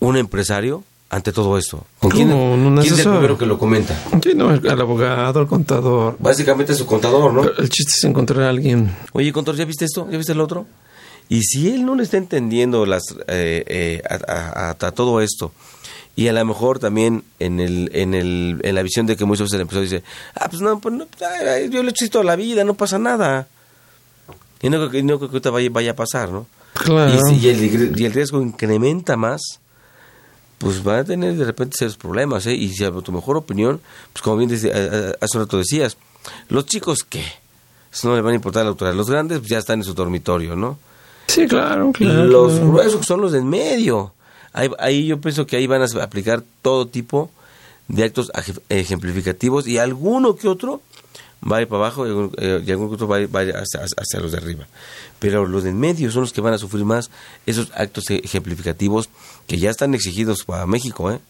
un empresario ante todo esto? ¿Con quién, es el primero que lo comenta? Sí, no, al abogado, al contador. Básicamente su contador, ¿no? El chiste es encontrar a alguien. Oye, contador, ¿ya viste esto? ¿Ya viste el otro? Y si él no le está entendiendo las eh, eh, a, todo esto, y a lo mejor también en el en el en la visión de que muchas veces el empresario dice, ah, pues no, pues no yo lo he hecho toda la vida, no pasa nada. Y no, creo que ahorita vaya, vaya a pasar, ¿no? Claro. Y, el, y el riesgo incrementa más pues van a tener de repente serios problemas, ¿eh? Y si a tu mejor opinión, pues como bien hace un rato decías, los chicos, ¿qué? Eso no le van a importar a la autoridad. Los grandes pues, ya están en su dormitorio, ¿no? Sí, claro, claro. Los gruesos son los del medio. Ahí, ahí yo pienso que ahí van a aplicar todo tipo de actos ej- ejemplificativos y alguno que otro va a para abajo y algún, eh, algún otro va a ir, va hacia, hacia los de arriba. Pero los de en medio son los que van a sufrir más esos actos ejemplificativos que ya están exigidos para México, ¿eh?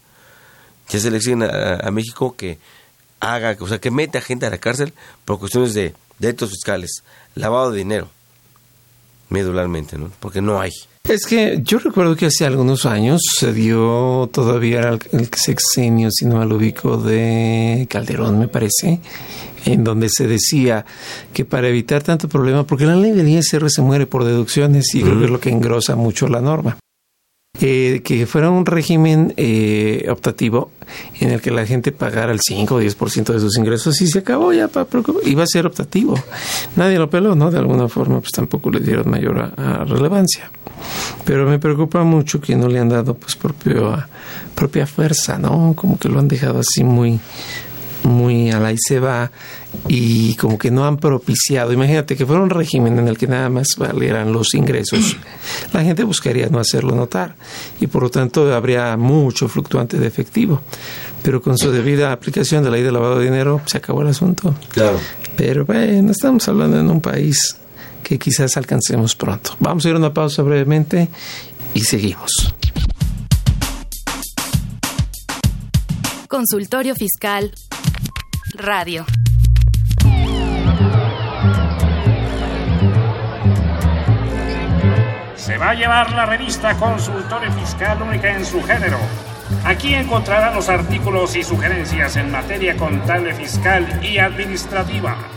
Ya se le exigen a, México que haga, o sea, que mete a gente a la cárcel por cuestiones de delitos fiscales, lavado de dinero, medularmente, ¿no? Porque no hay. Es que yo recuerdo que hace algunos años se dio todavía el, el sexenio, si no mal ubico, de Calderón, me parece, en donde se decía que para evitar tanto problema, porque la ley del ISR se muere por deducciones y creo que es lo que engrosa mucho la norma. eh, que fuera un régimen eh, optativo en el que la gente pagara el 5 o 10% de sus ingresos y se acabó ya, pa, iba a ser optativo. Nadie lo peló, ¿no? De alguna forma, pues tampoco le dieron mayor a- a relevancia. Pero me preocupa mucho que no le han dado pues propia, propia fuerza, ¿no? Como que lo han dejado así muy, muy a la y se va y como que no han propiciado. Imagínate que fuera un régimen en el que nada más valieran los ingresos. La gente buscaría no hacerlo notar y por lo tanto habría mucho fluctuante de efectivo. Pero con su debida aplicación de la ley de lavado de dinero se acabó el asunto. Claro. Pero bueno, estamos hablando en un país que quizás alcancemos pronto. Vamos a ir a una pausa brevemente y seguimos. Consultorio Fiscal Radio. Se va a llevar la revista Consultorio Fiscal única en su género. Aquí encontrará los artículos y sugerencias en materia contable, fiscal y administrativa.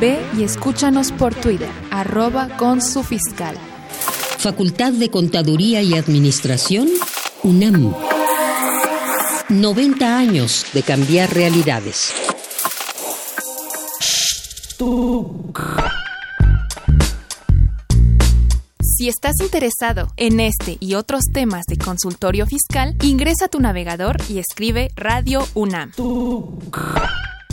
Ve y escúchanos por Twitter, arroba con su fiscal. Facultad de Contaduría y Administración, UNAM. 90 años de cambiar realidades. Si estás interesado en este y otros temas de consultorio fiscal, ingresa a tu navegador y escribe Radio UNAM.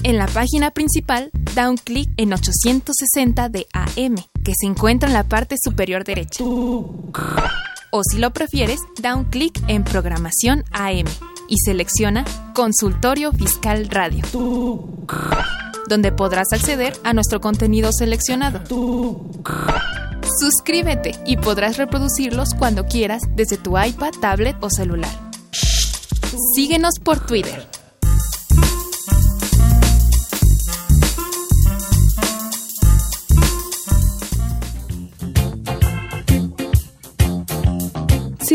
En la página principal, da un clic en 860 de AM, que se encuentra en la parte superior derecha. O si lo prefieres, da un clic en Programación AM y selecciona Consultorio Fiscal Radio, donde podrás acceder a nuestro contenido seleccionado. Suscríbete y podrás reproducirlos cuando quieras desde tu iPad, tablet o celular. Síguenos por Twitter.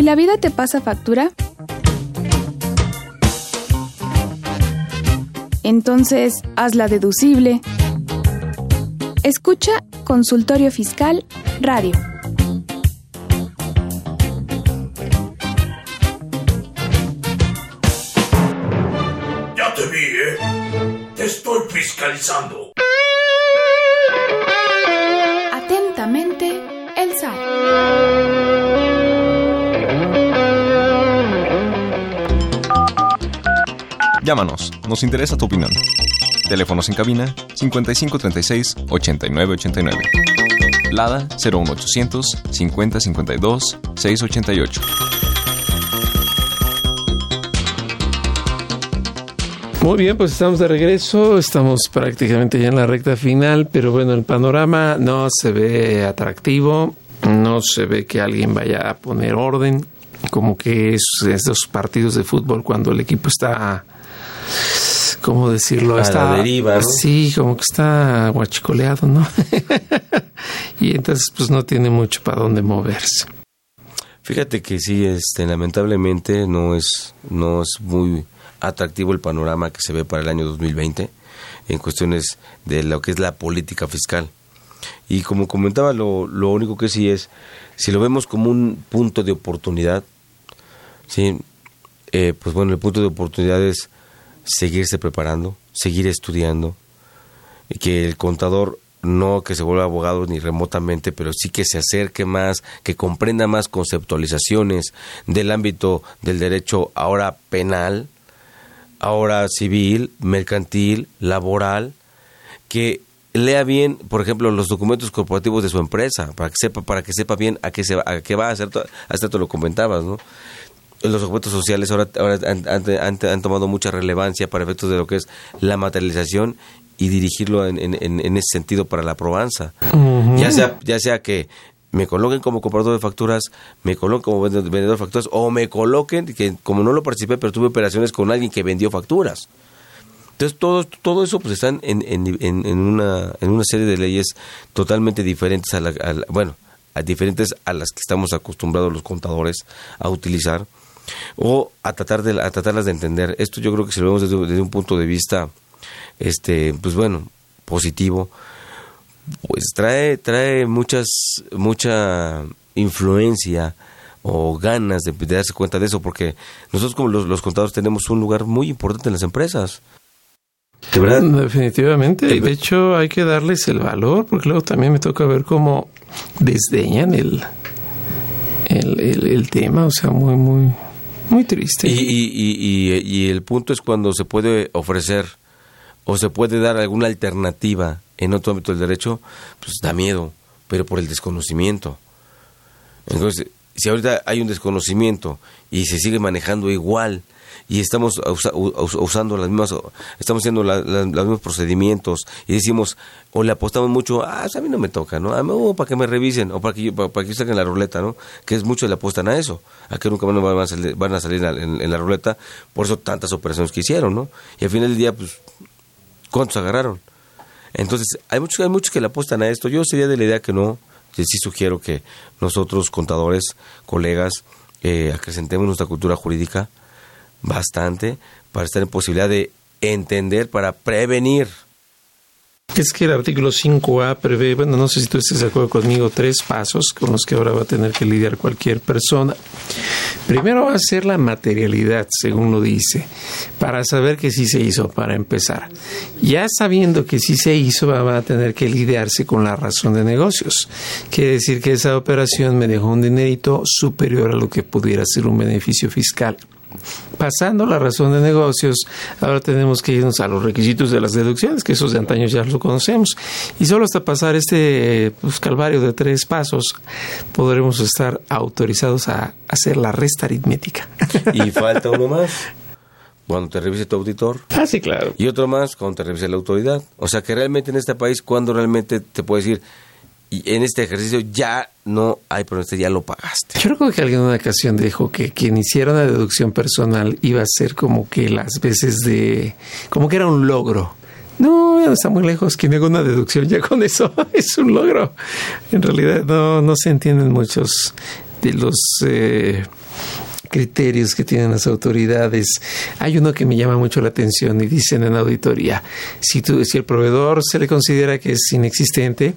La vida te pasa factura, entonces hazla deducible. Escucha Consultorio Fiscal Radio. Ya te vi, ¿eh? Te estoy fiscalizando. Llámanos, nos interesa tu opinión. Teléfonos en cabina 5536 8989. Lada 01800 5052 688. Muy bien, pues estamos de regreso, estamos prácticamente ya en la recta final, pero bueno, el panorama no se ve atractivo, no se ve que alguien vaya a poner orden, como que es esos partidos de fútbol cuando el equipo está ¿cómo decirlo? A está la deriva, ¿no? Sí, como que está guachicoleado, ¿no? y entonces pues no tiene mucho para dónde moverse. Fíjate que sí, este, lamentablemente no es, no es muy atractivo el panorama que se ve para el año 2020 en cuestiones de lo que es la política fiscal. Y como comentaba, lo, lo único que sí es, si lo vemos como un punto de oportunidad, sí, eh, pues bueno, el punto de oportunidad es seguirse preparando, seguir estudiando, y que el contador no que se vuelva abogado ni remotamente, pero sí que se acerque más, que comprenda más conceptualizaciones del ámbito del derecho ahora penal, ahora civil, mercantil, laboral, que lea bien, por ejemplo, los documentos corporativos de su empresa, para que sepa, para que sepa bien a qué se va, a qué va a hacer, hasta tú lo comentabas, ¿no? Los documentos sociales ahora, ahora han, han- han tomado mucha relevancia para efectos de lo que es la materialización y dirigirlo en, en- ese sentido para la probanza. Ya sea, ya sea que me coloquen como comprador de facturas, me coloquen como vende- vendedor de facturas, o me coloquen, que como no lo participé, pero tuve operaciones con alguien que vendió facturas. Entonces, todo, todo eso pues están en, en, en- en una, en una serie de leyes totalmente diferentes a, la, a la- bueno, a diferentes a las que estamos acostumbrados los contadores a utilizar o a tratar de a tratarlas de entender. Esto yo creo que si lo vemos desde, desde un punto de vista este pues bueno, positivo, pues trae trae muchas mucha influencia o ganas de, de darse cuenta de eso porque nosotros como los, los contadores tenemos un lugar muy importante en las empresas. De verdad. Definitivamente. De hecho, hay que darles el valor, porque luego también me toca ver cómo desdeñan el, el, el- el tema. O sea, muy, muy, muy triste. Y, y, y, y- el punto es cuando se puede ofrecer o se puede dar alguna alternativa en otro ámbito del derecho, pues da miedo, pero por el desconocimiento. Entonces, si ahorita hay un desconocimiento y se sigue manejando igual y estamos usa- us- usando las mismas, estamos haciendo la- la- los mismos procedimientos y decimos, o le apostamos mucho, ah, pues a mí no me toca, ¿no? A oh, para que me revisen o para que, yo- para, para que saquen la ruleta, ¿no? Que es mucho le apuestan a eso, a que nunca van a salir, van a salir en, la ruleta, por eso tantas operaciones que hicieron, ¿no? Y al final del día, pues, ¿cuántos agarraron? Entonces, hay muchos, hay muchos que le apuestan a esto. Yo sería de la idea que no. Sí sugiero que nosotros, contadores, colegas, eh, acrecentemos nuestra cultura jurídica bastante para estar en posibilidad de entender, para prevenir. Es que el artículo 5A prevé, bueno, no sé si tú estés de acuerdo conmigo, tres pasos con los que ahora va a tener que lidiar cualquier persona. Primero va a ser la materialidad, según lo dice, para saber que sí se hizo, para empezar. Ya sabiendo que sí se hizo, va a tener que lidiarse con la razón de negocios. Quiere decir que esa operación me dejó un dinerito superior a lo que pudiera ser un beneficio fiscal. Pasando la razón de negocios, ahora tenemos que irnos a los requisitos de las deducciones, que esos de antaño ya lo conocemos. Y solo hasta pasar este pues, calvario de tres pasos, podremos estar autorizados a hacer la resta aritmética. Y falta uno más. Cuando te revise tu auditor. Ah, sí, claro. Y otro más cuando te revise la autoridad. O sea que realmente en este país, cuando realmente te puede decir, y en este ejercicio ya no hay este ya lo pagaste. Yo recuerdo que alguien en una ocasión dijo que quien hiciera una deducción personal iba a ser como que las veces de... como que era un logro. No, no está muy lejos. Quien haga una deducción ya con eso es un logro. En realidad no, no se entienden muchos de los eh, criterios que tienen las autoridades. Hay uno que me llama mucho la atención y dicen en auditoría, si, tú, si el proveedor se le considera que es inexistente,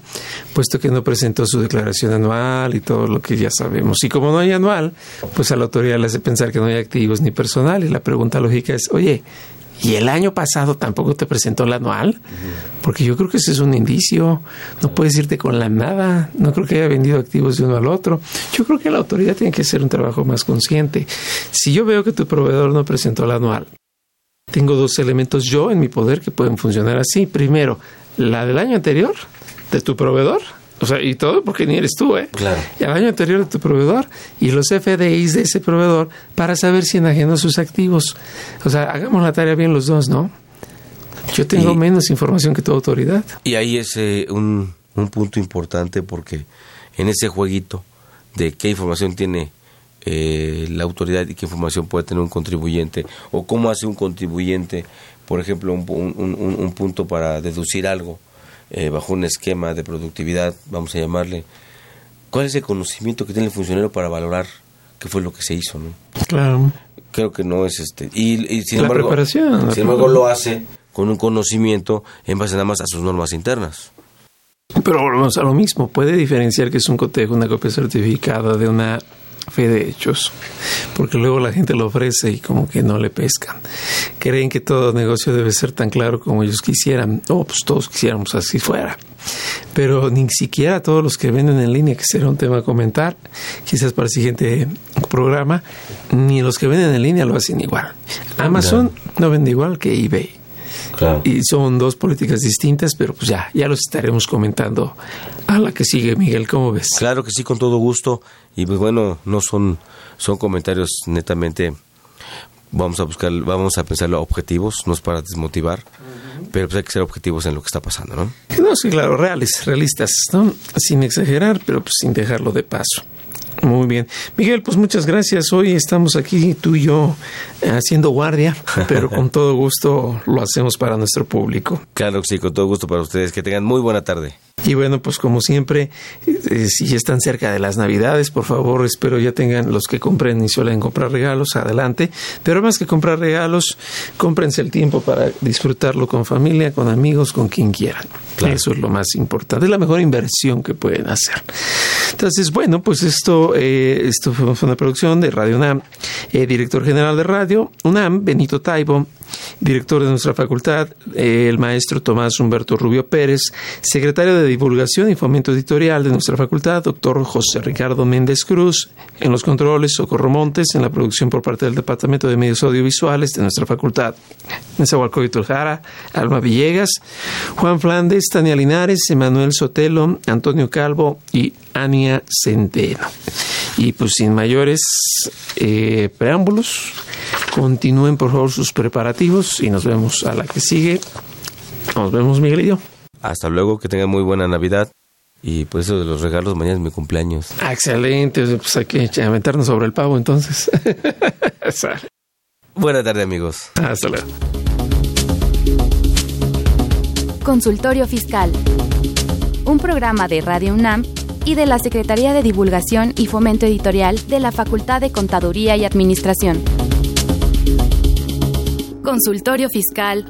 puesto que no presentó su declaración anual y todo lo que ya sabemos. Y como no hay anual, pues a la autoridad le hace pensar que no hay activos ni personal. Y la pregunta lógica es, oye, ¿y el año pasado tampoco te presentó el anual? Porque yo creo que ese es un indicio. No puedes irte con la nada. No creo que haya vendido activos de uno al otro. Yo creo que la autoridad tiene que hacer un trabajo más consciente. Si yo veo que tu proveedor no presentó el anual, tengo dos elementos yo en mi poder que pueden funcionar así. Primero, la del año anterior de tu proveedor. O sea, y todo porque ni eres tú, ¿eh? Claro. Y al año anterior de tu proveedor y los FDIs de ese proveedor para saber si enajenó sus activos. O sea, hagamos la tarea bien los dos, ¿no? Yo tengo Y- menos información que tu autoridad. Y ahí es eh, un, un punto importante porque en ese jueguito de qué información tiene eh, la autoridad y qué información puede tener un contribuyente o cómo hace un contribuyente, por ejemplo, un, un- un- un punto para deducir algo eh, bajo un esquema de productividad, vamos a llamarle. ¿Cuál es el conocimiento que tiene el funcionario para valorar qué fue lo que se hizo? ¿no? Claro. Creo que no es este. Y, y sin La embargo, preparación, la sin embargo, lo hace con un conocimiento en base nada más a sus normas internas. Pero volvemos a lo mismo. Puede diferenciar que es un cotejo, una copia certificada de una fe de hechos. Porque luego la gente lo ofrece y como que no le pescan. Creen que todo negocio debe ser tan claro como ellos quisieran. O pues todos quisiéramos así fuera. Pero ni siquiera todos los que venden en línea, que será un tema a comentar, quizás para el siguiente programa, ni los que venden en línea lo hacen igual. Amazon no vende igual que eBay. Y son dos políticas distintas, pero pues ya, ya los estaremos comentando a la que sigue, Miguel, ¿cómo ves? Claro que sí, con todo gusto. Y pues bueno, no son, son comentarios netamente, vamos a buscar, vamos a pensarlo objetivos, no es para desmotivar, pero pues hay que ser objetivos en lo que está pasando, ¿no? No, sí, claro, reales, realistas, ¿no? Sin exagerar, pero pues sin dejarlo de paso. Muy bien. Miguel, pues muchas gracias. Hoy estamos aquí, tú y yo, eh, haciendo guardia, pero con todo gusto lo hacemos para nuestro público. Claro sí, con todo gusto para ustedes. Que tengan muy buena tarde. Y bueno, pues como siempre, eh, si ya están cerca de las Navidades, por favor, espero ya tengan los que compren y suelen comprar regalos, adelante. Pero más que comprar regalos, cómprense el tiempo para disfrutarlo con familia, con amigos, con quien quieran. Eso es lo más importante, es la mejor inversión que pueden hacer. Entonces, bueno, pues esto, eh, esto fue fue una producción de Radio UNAM, eh, director general de Radio UNAM, Benito Taibo, director de nuestra facultad, eh, el maestro Tomás Humberto Rubio Pérez, secretario de Divulgación y Fomento Editorial de nuestra facultad, doctor José Ricardo Méndez Cruz, en los controles, Socorro Montes, en la producción por parte del Departamento de Medios Audiovisuales de nuestra facultad, Nezahualcóyotl Jara, Alma Villegas, Juan Flandes, Tania Linares, Emanuel Sotelo, Antonio Calvo y Ania Centeno. Y pues sin mayores eh, preámbulos, continúen por favor sus preparativos y nos vemos a la que sigue. Nos vemos Miguel. Hasta luego, que tengan muy buena Navidad. Y pues eso de los regalos, mañana es mi cumpleaños. Ah, excelente, pues hay que aventarnos sobre el pavo entonces. Buena tarde, amigos. Hasta luego. Consultorio Fiscal. Un programa de Radio UNAM y de la Secretaría de Divulgación y Fomento Editorial de la Facultad de Contaduría y Administración. Consultorio Fiscal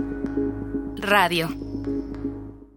Radio.